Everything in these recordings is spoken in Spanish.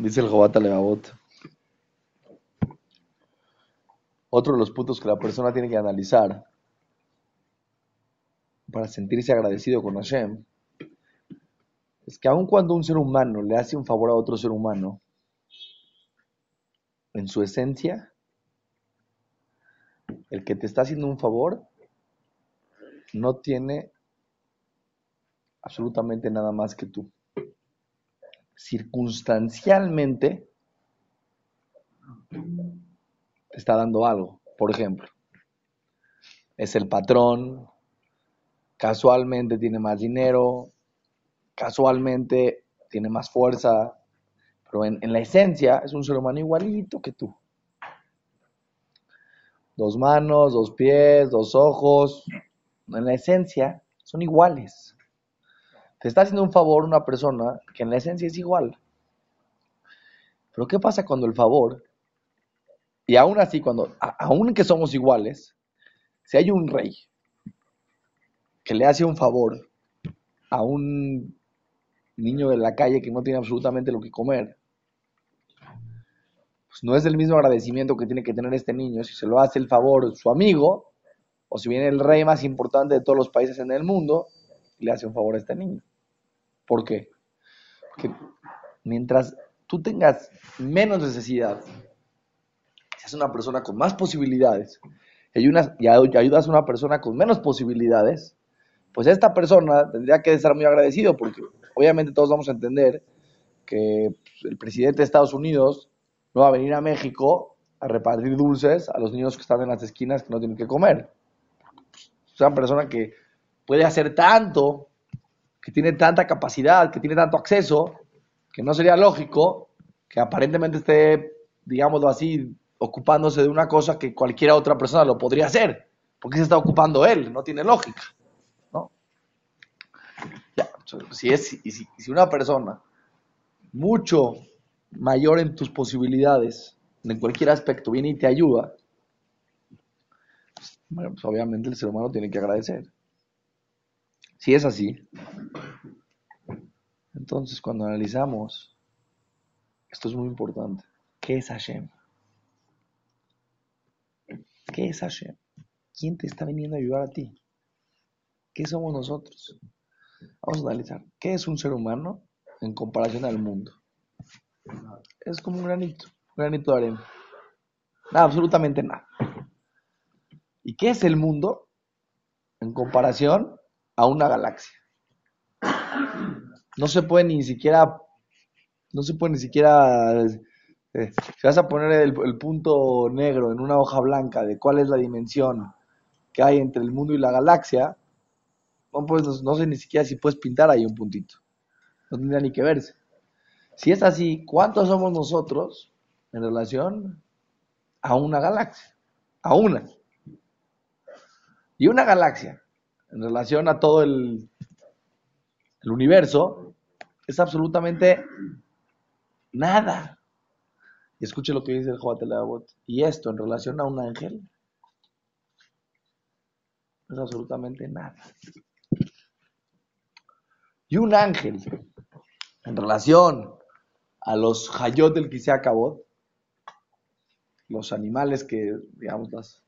Dice el Jobata Levavot. Otro de los puntos que la persona tiene que analizar para sentirse agradecido con Hashem es que aun cuando un ser humano le hace un favor a otro ser humano, en su esencia, el que te está haciendo un favor no tiene absolutamente nada más que tú. Circunstancialmente te está dando algo. Por ejemplo, es el patrón, casualmente tiene más dinero, casualmente tiene más fuerza, pero en, la esencia es un ser humano igualito que tú. Dos manos, dos pies, dos ojos, en la esencia son iguales. Te está haciendo un favor una persona que en la esencia es igual. Pero ¿qué pasa cuando el favor, y aún así, cuando, aún que somos iguales, si hay un rey que le hace un favor a un niño de la calle que no tiene absolutamente lo que comer, pues no es el mismo agradecimiento que tiene que tener este niño si se lo hace el favor su amigo o si viene el rey más importante de todos los países en el mundo y le hace un favor a este niño. ¿Por qué? Porque mientras tú tengas menos necesidad, seas una persona con más posibilidades y ayudas a una persona con menos posibilidades, pues esta persona tendría que estar muy agradecido porque obviamente todos vamos a entender que pues, el presidente de Estados Unidos no va a venir a México a repartir dulces a los niños que están en las esquinas que no tienen que comer. Es una persona que puede hacer tanto, que tiene tanta capacidad, que tiene tanto acceso, que no sería lógico que aparentemente esté, digámoslo así, ocupándose de una cosa que cualquier otra persona lo podría hacer. porque se está ocupando él? No tiene lógica. si, es, si, una persona mucho mayor en tus posibilidades, en cualquier aspecto, viene y te ayuda, bueno, pues obviamente el ser humano tiene que agradecer. Si es así, entonces cuando analizamos, esto es muy importante, ¿qué es Hashem? ¿Qué es Hashem? ¿Quién te está viniendo a ayudar a ti? ¿Qué somos nosotros? Vamos a analizar. ¿Qué es un ser humano en comparación al mundo? Es como un granito, un granito de arena. Nada, absolutamente nada. ¿Y qué es el mundo en comparación a una galaxia? No se puede ni siquiera, no se puede ni siquiera, eh, si vas a poner el, punto negro en una hoja blanca de cuál es la dimensión que hay entre el mundo y la galaxia, no, pues, no sé ni siquiera si puedes pintar ahí un puntito. No tendría ni que verse. Si es así, ¿cuántos somos nosotros en relación a una galaxia? A una. Y una galaxia, en relación a todo el, universo, es absolutamente nada. Y escuche lo que dice el Joatelabot. Y esto en relación a un ángel es absolutamente nada. Y un ángel, en relación a los Hayot del acabó los animales que, digamos, las,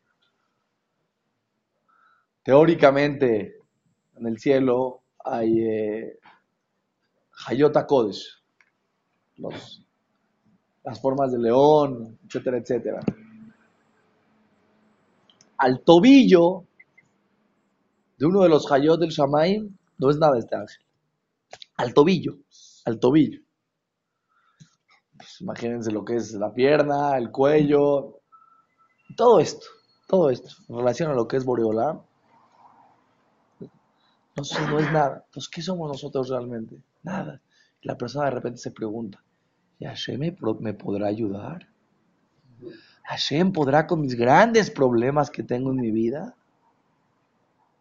teóricamente en el cielo hay eh, Kodesh, las formas de león, etcétera, etcétera. Al tobillo de uno de los Hayot del Shamaim no es nada este ángel al tobillo, al tobillo. Pues, imagínense lo que es la pierna, el cuello, todo esto, todo esto, en relación a lo que es Boreolá, no, no es nada. Entonces, ¿qué somos nosotros realmente? Nada. La persona de repente se pregunta, ¿y Hashem me, podrá ayudar? ¿Hashem podrá con mis grandes problemas que tengo en mi vida?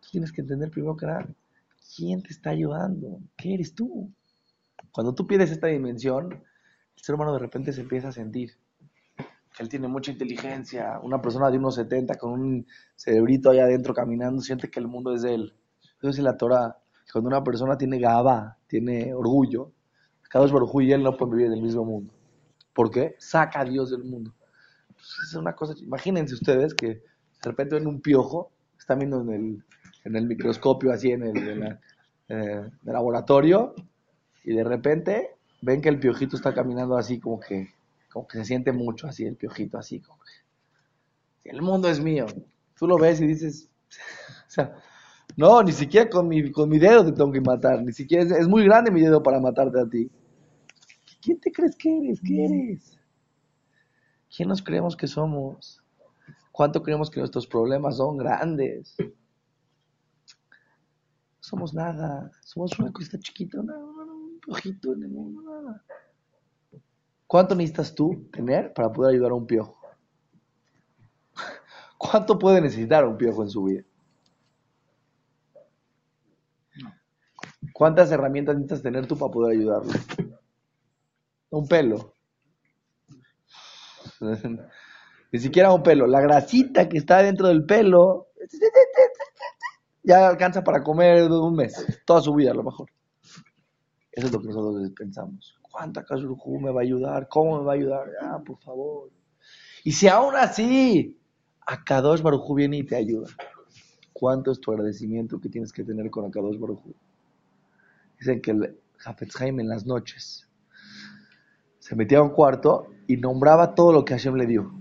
Tú tienes que entender primero que nada, ¿Quién te está ayudando? ¿Qué eres tú? Cuando tú pides esta dimensión, el ser humano de repente se empieza a sentir que él tiene mucha inteligencia. Una persona de unos 70 con un cerebrito allá adentro caminando siente que el mundo es de él. Eso es la Torah. Cuando una persona tiene gaba, tiene orgullo, cada Baruj y él no pueden vivir en el mismo mundo. ¿Por qué? Saca a Dios del mundo. Pues, es una cosa, imagínense ustedes que de repente ven un piojo, están viendo en el, en el microscopio, así en el, eh, laboratorio, y de repente ven que el piojito está caminando así como que, como que se siente mucho así, el piojito así, como el mundo es mío. Tú lo ves y dices, o sea, no, ni siquiera con mi, con mi dedo te tengo que matar, ni siquiera es, es muy grande mi dedo para matarte a ti. ¿Quién te crees que eres? ¿Qué eres? ¿Quién nos creemos que somos? ¿Cuánto creemos que nuestros problemas son grandes? No somos nada, somos una cosita chiquita, un piojito en el mundo, nada. ¿Cuánto necesitas tú tener para poder ayudar a un piojo? ¿Cuánto puede necesitar un piojo en su vida? ¿Cuántas herramientas necesitas tener tú para poder ayudarlo? Un pelo. Ni siquiera un pelo. La grasita que está dentro del pelo ya alcanza para comer un mes, toda su vida a lo mejor. Eso es lo que nosotros pensamos. ¿Cuánta Kashurju me va a ayudar? ¿Cómo me va a ayudar? Ah, por favor. Y si aún así, Akadosh Barujú viene y te ayuda. ¿Cuánto es tu agradecimiento que tienes que tener con Akadosh Barujú? Dicen que el Hafetz en las noches se metía a un cuarto y nombraba todo lo que Hashem le dio.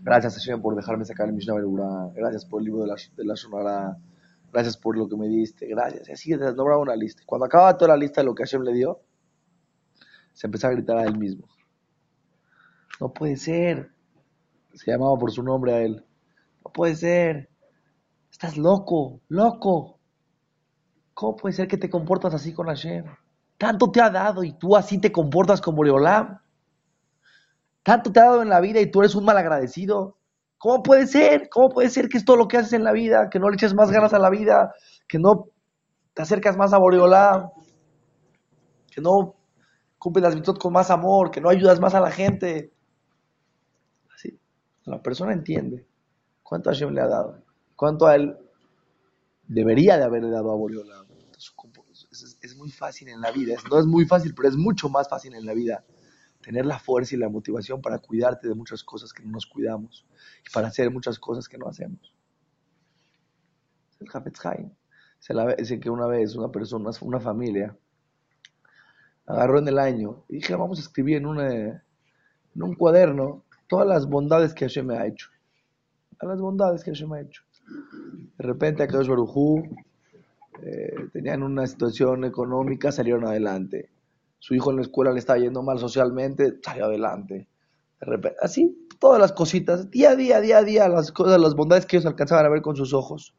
Gracias Hashem por dejarme sacar el Mishnah Berurah. Gracias por el libro de la, de. Gracias por lo que me diste. Gracias. Y así nombraba una lista. Cuando acababa toda la lista de lo que Hashem le dio, se empezó a gritar a él mismo. No puede ser. Se llamaba por su nombre a él. No puede ser. Estás loco, loco. ¿Cómo puede ser que te comportas así con Hashem? Tanto te ha dado y tú así te comportas con Boreolam. Tanto te ha dado en la vida y tú eres un mal agradecido. ¿Cómo puede ser? ¿Cómo puede ser que es todo lo que haces en la vida? Que no le eches más ganas a la vida, que no te acercas más a Boreolam, que no cumples las virtudes con más amor, que no ayudas más a la gente. Así, la persona entiende cuánto Hashem le ha dado, cuánto a él debería de haberle dado a Boreolam es, muy fácil en la vida. No es muy fácil, pero es mucho más fácil en la vida tener la fuerza y la motivación para cuidarte de muchas cosas que no nos cuidamos y para hacer muchas cosas que no hacemos. El Hafetz Haim. Dice que una vez una persona, una familia, agarró en el año y dije, vamos a escribir en, en un cuaderno todas las bondades que Hashem me ha hecho. A las bondades que Hashem me ha hecho. De repente, a Kadosh Barujú eh, tenían una situación económica, salieron adelante. Su hijo en la escuela le estaba yendo mal socialmente, salió adelante. De repente, así, todas las cositas, día a día, día a día, las cosas, las bondades que ellos alcanzaban a ver con sus ojos.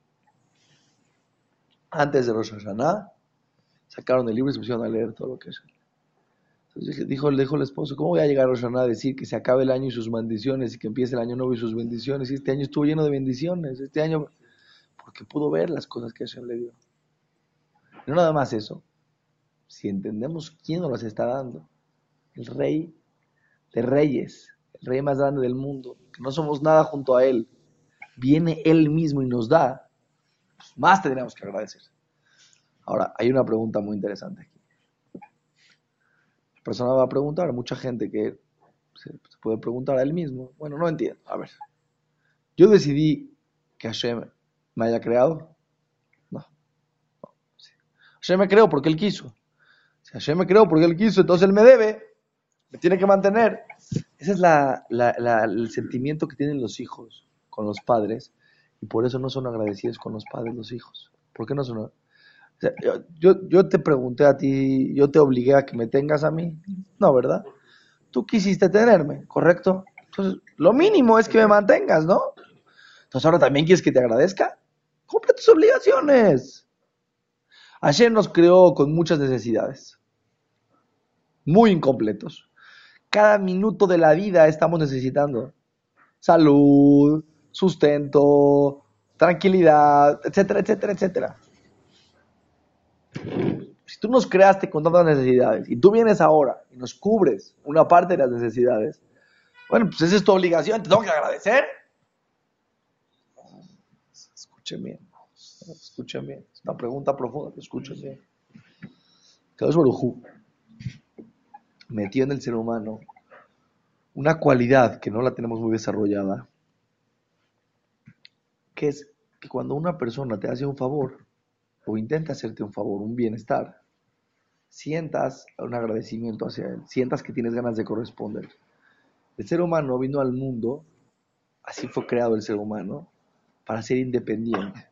Antes de Rosh Hashanah, sacaron el libro y se pusieron a leer todo lo que es. Entonces dijo, dijo el esposo, ¿cómo voy a llegar a Rosh Hashanah a decir que se acabe el año y sus bendiciones y que empiece el año nuevo y sus bendiciones? Y este año estuvo lleno de bendiciones, este año, porque pudo ver las cosas que Hashem le dio. No nada más eso. Si entendemos quién nos las está dando, el rey de reyes, el rey más grande del mundo, que no somos nada junto a él, viene él mismo y nos da, pues más tendríamos que agradecer. Ahora, hay una pregunta muy interesante aquí. Persona va a preguntar, mucha gente que se, puede preguntar a él mismo, bueno, no entiendo, a ver, yo decidí que Hashem me haya creado, Hashem me creó porque Él quiso. Si Hashem me creó porque Él quiso, entonces Él me debe, me tiene que mantener. Ese es el sentimiento que tienen los hijos con los padres y por eso no son agradecidos con los padres los hijos. ¿Por qué no son? Yo, te pregunté a ti, yo te obligué a que me tengas a mí. No, ¿verdad? Tú quisiste tenerme, ¿correcto? Entonces, lo mínimo es que me mantengas, ¿no? Entonces ahora también quieres que te agradezca. Cumple tus obligaciones. Ayer nos creó con muchas necesidades, muy incompletos. Cada minuto de la vida estamos necesitando salud, sustento, tranquilidad, etcétera, etcétera, etcétera. Si tú nos creaste con tantas necesidades y tú vienes ahora y nos cubres una parte de las necesidades, bueno, pues esa es tu obligación, te tengo que agradecer. Escuchen bien. Escuchen bien. Es una pregunta profunda, escuchen bien. Kadosh metió en el ser humano una cualidad que no la tenemos muy desarrollada, que es que cuando una persona te hace un favor o intenta hacerte un favor, un bienestar, sientas un agradecimiento hacia él, sientas que tienes ganas de corresponder. El ser humano vino al mundo, así fue creado el ser humano, para ser independiente.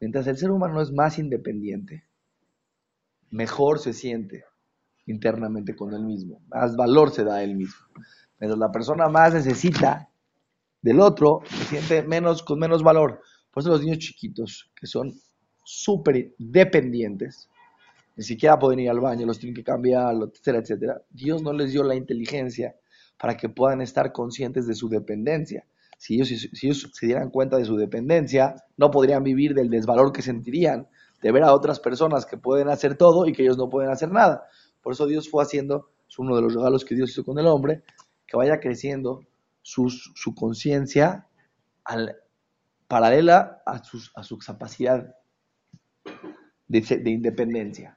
Mientras el ser humano es más independiente, mejor se siente internamente con él mismo, más valor se da a él mismo. Mientras la persona más necesita del otro, se siente menos, con menos valor. Por eso los niños chiquitos, que son súper dependientes, ni siquiera pueden ir al baño, los tienen que cambiar, etcétera, etcétera. Dios no les dio la inteligencia para que puedan estar conscientes de su dependencia. Si ellos, si ellos se dieran cuenta de su dependencia, no podrían vivir del desvalor que sentirían de ver a otras personas que pueden hacer todo y que ellos no pueden hacer nada. Por eso Dios fue haciendo, es uno de los regalos que Dios hizo con el hombre, que vaya creciendo su, su conciencia paralela a, a su capacidad de, de, independencia.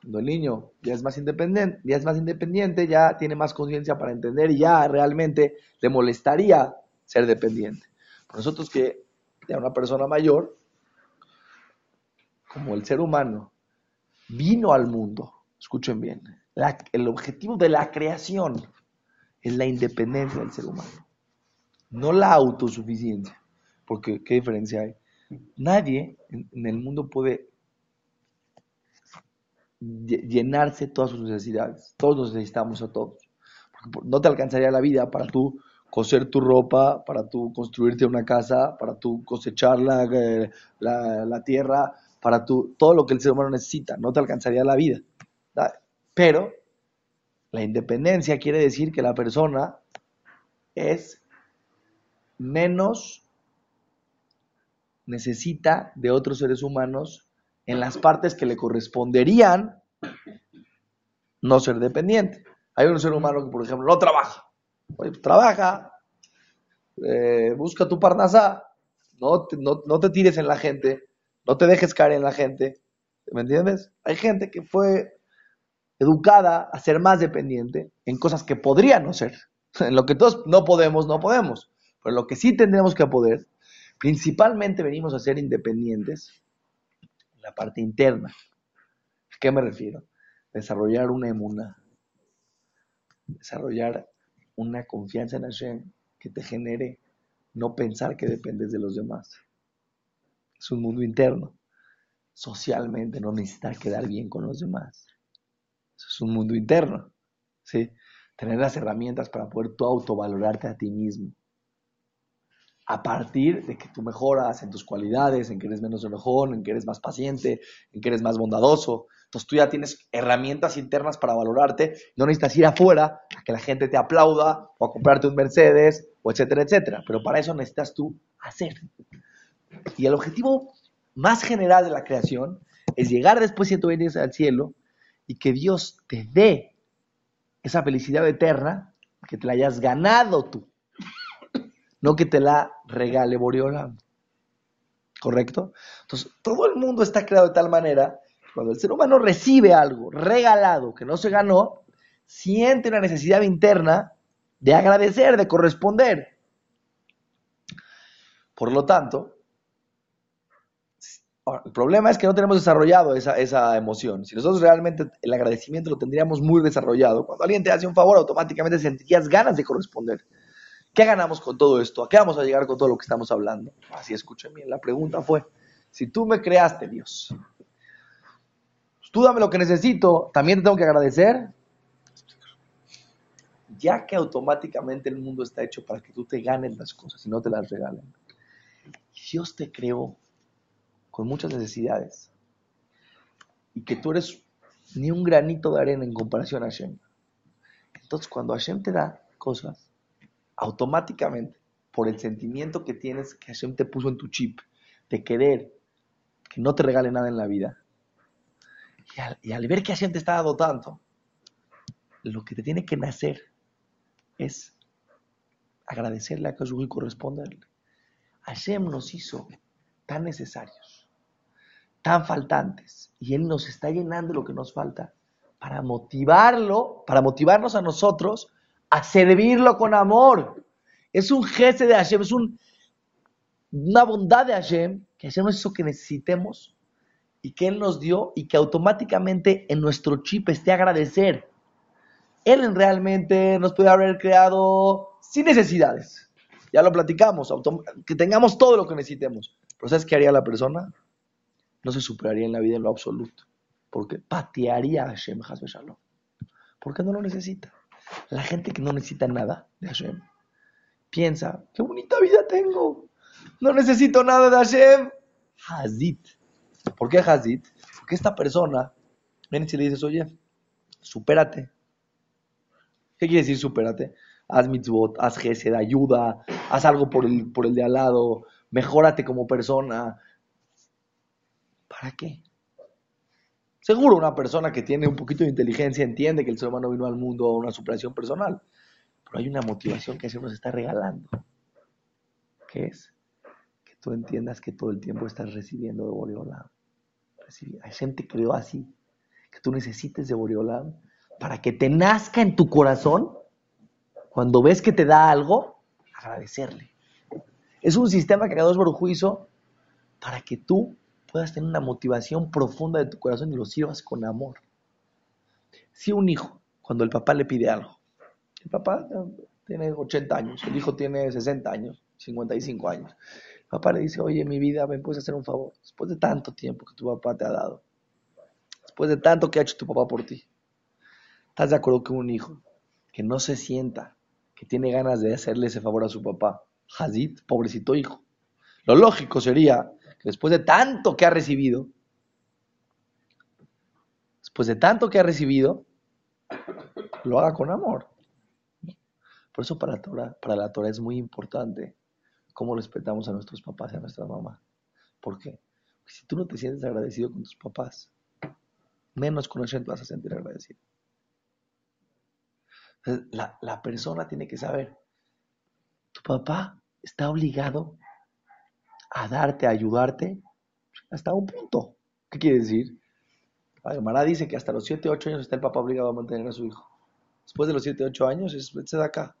Cuando el niño ya es más independiente, ya es más independiente, ya tiene más conciencia para entender y ya realmente le molestaría ser dependiente. nosotros que ya una persona mayor, como el ser humano, vino al mundo Escuchen bien, el objetivo de la creación es la independencia del ser humano, no la autosuficiencia. Porque, ¿qué diferencia hay? Nadie en, el mundo puede llenarse todas sus necesidades. Todos nos necesitamos a todos. No te alcanzaría la vida para tú coser tu ropa, para tú construirte una casa, para tú cosechar la, eh, la, la tierra, para tú, todo lo que el ser humano necesita. No te alcanzaría la vida. Pero la independencia quiere decir que la persona es menos necesita de otros seres humanos en las partes que le corresponderían no ser dependiente. Hay un ser humano que, por ejemplo, no trabaja. Pues trabaja, eh, busca tu parnasá, no no, no te tires en la gente, no te dejes caer en la gente. ¿Me entiendes? Hay gente que fue educada a ser más dependiente en cosas que podrían no ser. En lo que todos no podemos, no podemos. Pero lo que sí tendremos que poder, principalmente venimos a ser independientes en la parte interna. ¿A qué me refiero? Desarrollar una emuna. Desarrollar una confianza en Hashem que te genere no pensar que dependes de los demás. Es un mundo interno. Socialmente no necesitar quedar bien con los demás es un mundo interno. ¿sí? Tener las herramientas para poder tú autovalorarte a ti mismo. A partir de que tú mejoras en tus cualidades, en que eres menos enojón, en que eres más paciente, en que eres más bondadoso. Entonces tú ya tienes herramientas internas para valorarte. No necesitas ir afuera a que la gente te aplauda o a comprarte un Mercedes o etcétera, etcétera. Pero para eso necesitas tú hacer. Y el objetivo más general de la creación es llegar después de tú vienes al cielo y que Dios te dé esa felicidad eterna, que te la hayas ganado tú, no que te la regale Boreola. ¿Correcto? Entonces, todo el mundo está creado de tal manera, cuando el ser humano recibe algo regalado que no se ganó, siente una necesidad interna de agradecer, de corresponder. Por lo tanto, el problema es que no tenemos desarrollado esa, esa, emoción. Si nosotros realmente el agradecimiento lo tendríamos muy desarrollado, cuando alguien te hace un favor, automáticamente sentirías ganas de corresponder. ¿Qué ganamos con todo esto? ¿A qué vamos a llegar con todo lo que estamos hablando? Así escuchen bien, la pregunta fue, si tú me creaste, Dios, tú dame lo que necesito, ¿también te tengo que agradecer? Ya que automáticamente el mundo está hecho para que tú te ganes las cosas y no te las regalen. Dios te creó con muchas necesidades, y que tú eres ni un granito de arena en comparación a Hashem. Entonces, cuando Hashem te da cosas, automáticamente, por el sentimiento que tienes que Hashem te puso en tu chip, de querer que no te regale nada en la vida, y al, ver que Hashem te está dando tanto, lo que te tiene que nacer es agradecerle a Kashu y corresponderle. Hashem nos hizo tan necesarios tan faltantes y Él nos está llenando lo que nos falta para motivarlo, para motivarnos a nosotros a servirlo con amor. Es un jefe de Hashem, es un, una bondad de Hashem, que Hashem es eso que necesitemos y que Él nos dio y que automáticamente en nuestro chip esté agradecer. Él realmente nos puede haber creado sin necesidades. Ya lo platicamos, que tengamos todo lo que necesitemos. Pero ¿sabes qué haría la persona? No se superaría en la vida en lo absoluto. Porque patearía a Hashem Shalom. Porque no lo necesita. La gente que no necesita nada de Hashem piensa, qué bonita vida tengo. No necesito nada de Hashem. Hazit. ¿Por qué Hazit? Porque esta persona viene y le dices, oye, supérate. ¿Qué quiere decir supérate? Haz mitzvot, haz gesed, ayuda, haz algo por el, por el de al lado, mejórate como persona. ¿Para qué? Seguro una persona que tiene un poquito de inteligencia entiende que el ser humano vino al mundo a una superación personal, pero hay una motivación que se nos está regalando. ¿Qué es? Que tú entiendas que todo el tiempo estás recibiendo de Boreolam. Hay gente que creó así, que tú necesites de Boreolam para que te nazca en tu corazón, cuando ves que te da algo, agradecerle. Es un sistema que dos por juicio para que tú puedas tener una motivación profunda de tu corazón y lo sirvas con amor. Si un hijo, cuando el papá le pide algo, el papá tiene 80 años, el hijo tiene 60 años, 55 años, el papá le dice, oye, mi vida, ¿me puedes hacer un favor? Después de tanto tiempo que tu papá te ha dado, después de tanto que ha hecho tu papá por ti, ¿estás de acuerdo que un hijo que no se sienta, que tiene ganas de hacerle ese favor a su papá, Hazid, pobrecito hijo, lo lógico sería después de tanto que ha recibido, después de tanto que ha recibido, lo haga con amor. Por eso para la Torah, para la es muy importante cómo respetamos a nuestros papás y a nuestra mamá. ¿Por qué? Porque si tú no te sientes agradecido con tus papás, menos con Hashem te vas a sentir agradecido. La, la persona tiene que saber, tu papá está obligado a darte, a ayudarte, hasta un punto. ¿Qué quiere decir? La Gemara dice que hasta los 7, 8 años está el papá obligado a mantener a su hijo. Después de los 7, 8 años es de acá.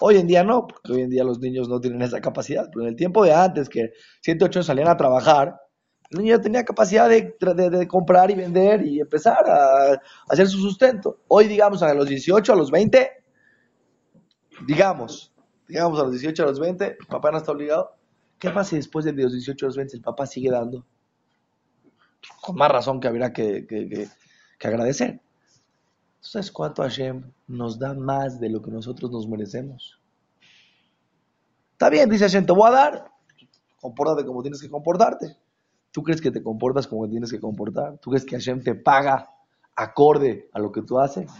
Hoy en día no, porque hoy en día los niños no tienen esa capacidad. Pero en el tiempo de antes, que 7, 8 años salían a trabajar, el niño tenía capacidad de, de, comprar y vender y empezar a, hacer su sustento. Hoy, digamos, a los 18, a los 20, digamos, digamos a los 18, a los 20, el papá no está obligado. ¿Qué pasa si después de los 18 los 20 el papá sigue dando? Con más razón que habrá que, que, agradecer. ¿Sabes cuánto Hashem nos da más de lo que nosotros nos merecemos? Está bien, dice Hashem, te voy a dar. Compórtate como tienes que comportarte. ¿Tú crees que te comportas como tienes que comportar? ¿Tú crees que Hashem te paga acorde a lo que tú haces?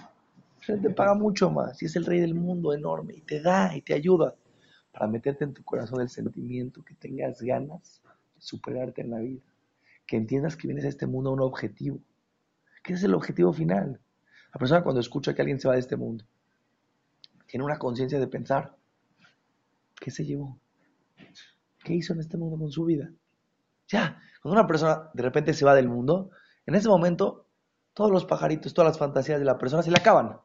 Hashem te paga mucho más y es el rey del mundo enorme y te da y te ayuda para meterte en tu corazón el sentimiento, que tengas ganas de superarte en la vida, que entiendas que vienes a este mundo a un objetivo, que es el objetivo final. La persona cuando escucha que alguien se va de este mundo, tiene una conciencia de pensar, ¿qué se llevó? ¿Qué hizo en este mundo con su vida? Ya, cuando una persona de repente se va del mundo, en ese momento todos los pajaritos, todas las fantasías de la persona se le acaban.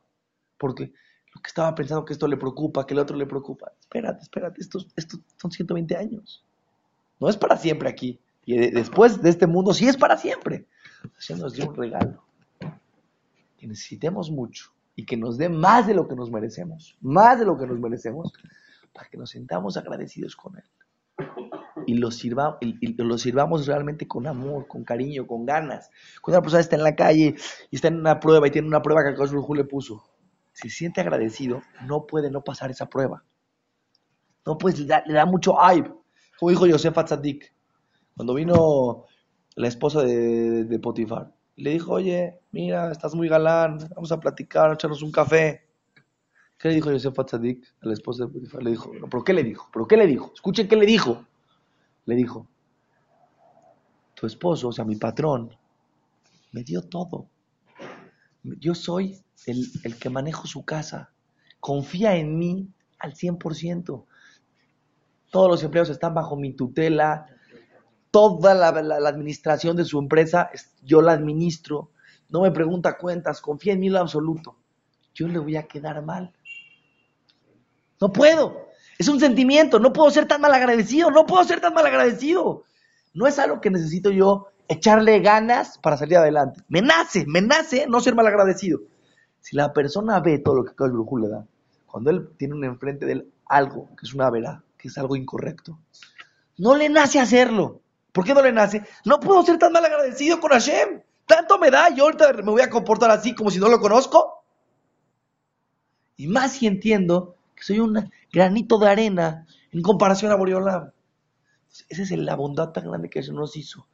Porque que estaba pensando que esto le preocupa, que el otro le preocupa. Espérate, espérate, estos, estos son 120 años. No es para siempre aquí. Y después de este mundo sí es para siempre. Hashem nos dio un regalo. Que necesitemos mucho y que nos dé más de lo que nos merecemos. Más de lo que nos merecemos. Para que nos sentamos agradecidos con Él. Y lo, sirva, y, lo sirvamos realmente con amor, con cariño, con ganas. Cuando una persona está en la calle y está en una prueba y tiene una prueba que el Kosh le puso se siente agradecido, no puede no pasar esa prueba. No, pues le da, mucho hype. Como dijo Yosef Atzadik, cuando vino la esposa de, Potifar, le dijo, oye, mira, estás muy galán, vamos a platicar, echarnos un café. ¿Qué le dijo Yosef Atzadik a la esposa de Potifar? Le dijo, ¿pero qué le dijo? ¿Pero qué le dijo? Escuchen qué le dijo. Le dijo, tu esposo, o sea, mi patrón, me dio todo. Yo soy el, que manejo su casa, confía en mí al 100%. Todos los empleados están bajo mi tutela, toda la, administración de su empresa yo la administro no me pregunta cuentas, confía en mí lo absoluto, yo le voy a quedar mal. No puedo. Es un sentimiento, no puedo ser tan mal agradecido, no puedo ser tan mal agradecido. No es algo que necesito yo echarle ganas para salir adelante. Me nace, me nace no ser mal agradecido. Si la persona ve todo lo que el brujo le da, cuando él tiene un enfrente de él algo que es una verdad, que es algo incorrecto, no le nace hacerlo. ¿Por qué no le nace? No puedo ser tan mal agradecido con Hashem. Tanto me da y ahorita me voy a comportar así como si no lo conozco. Y más si entiendo que soy un granito de arena en comparación a Boreolam. Esa es la bondad tan grande que Hashem nos hizo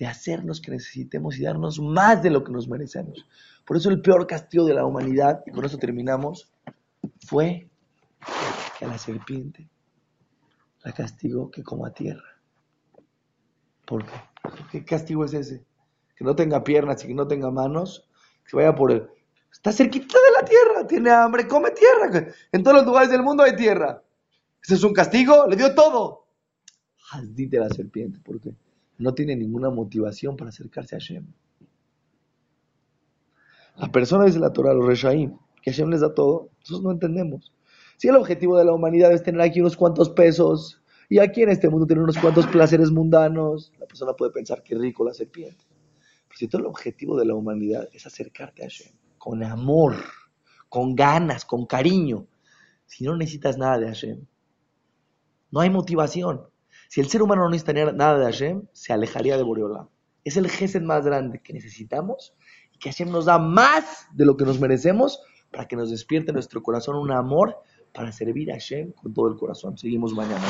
de hacernos que necesitemos y darnos más de lo que nos merecemos. Por eso el peor castigo de la humanidad, y con eso terminamos, fue que a la serpiente la castigó que como a tierra. ¿Por qué? ¿Qué castigo es ese? Que no tenga piernas y que no tenga manos, que se vaya por el... Está cerquita de la tierra, tiene hambre, come tierra. En todos los lugares del mundo hay tierra. ¿Ese es un castigo? Le dio todo. de la serpiente, ¿por qué? No tiene ninguna motivación para acercarse a Hashem. La persona dice la Torah, los Reshaim, que Hashem les da todo, nosotros no entendemos. Si el objetivo de la humanidad es tener aquí unos cuantos pesos y aquí en este mundo tener unos cuantos placeres mundanos, la persona puede pensar que rico la serpiente. Pero si todo el objetivo de la humanidad es acercarte a Hashem con amor, con ganas, con cariño, si no necesitas nada de Hashem, no hay motivación. Si el ser humano no necesitaría nada de Hashem, se alejaría de Boreolam. Es el gesed más grande que necesitamos y que Hashem nos da más de lo que nos merecemos para que nos despierte nuestro corazón un amor para servir a Hashem con todo el corazón. Seguimos mañana.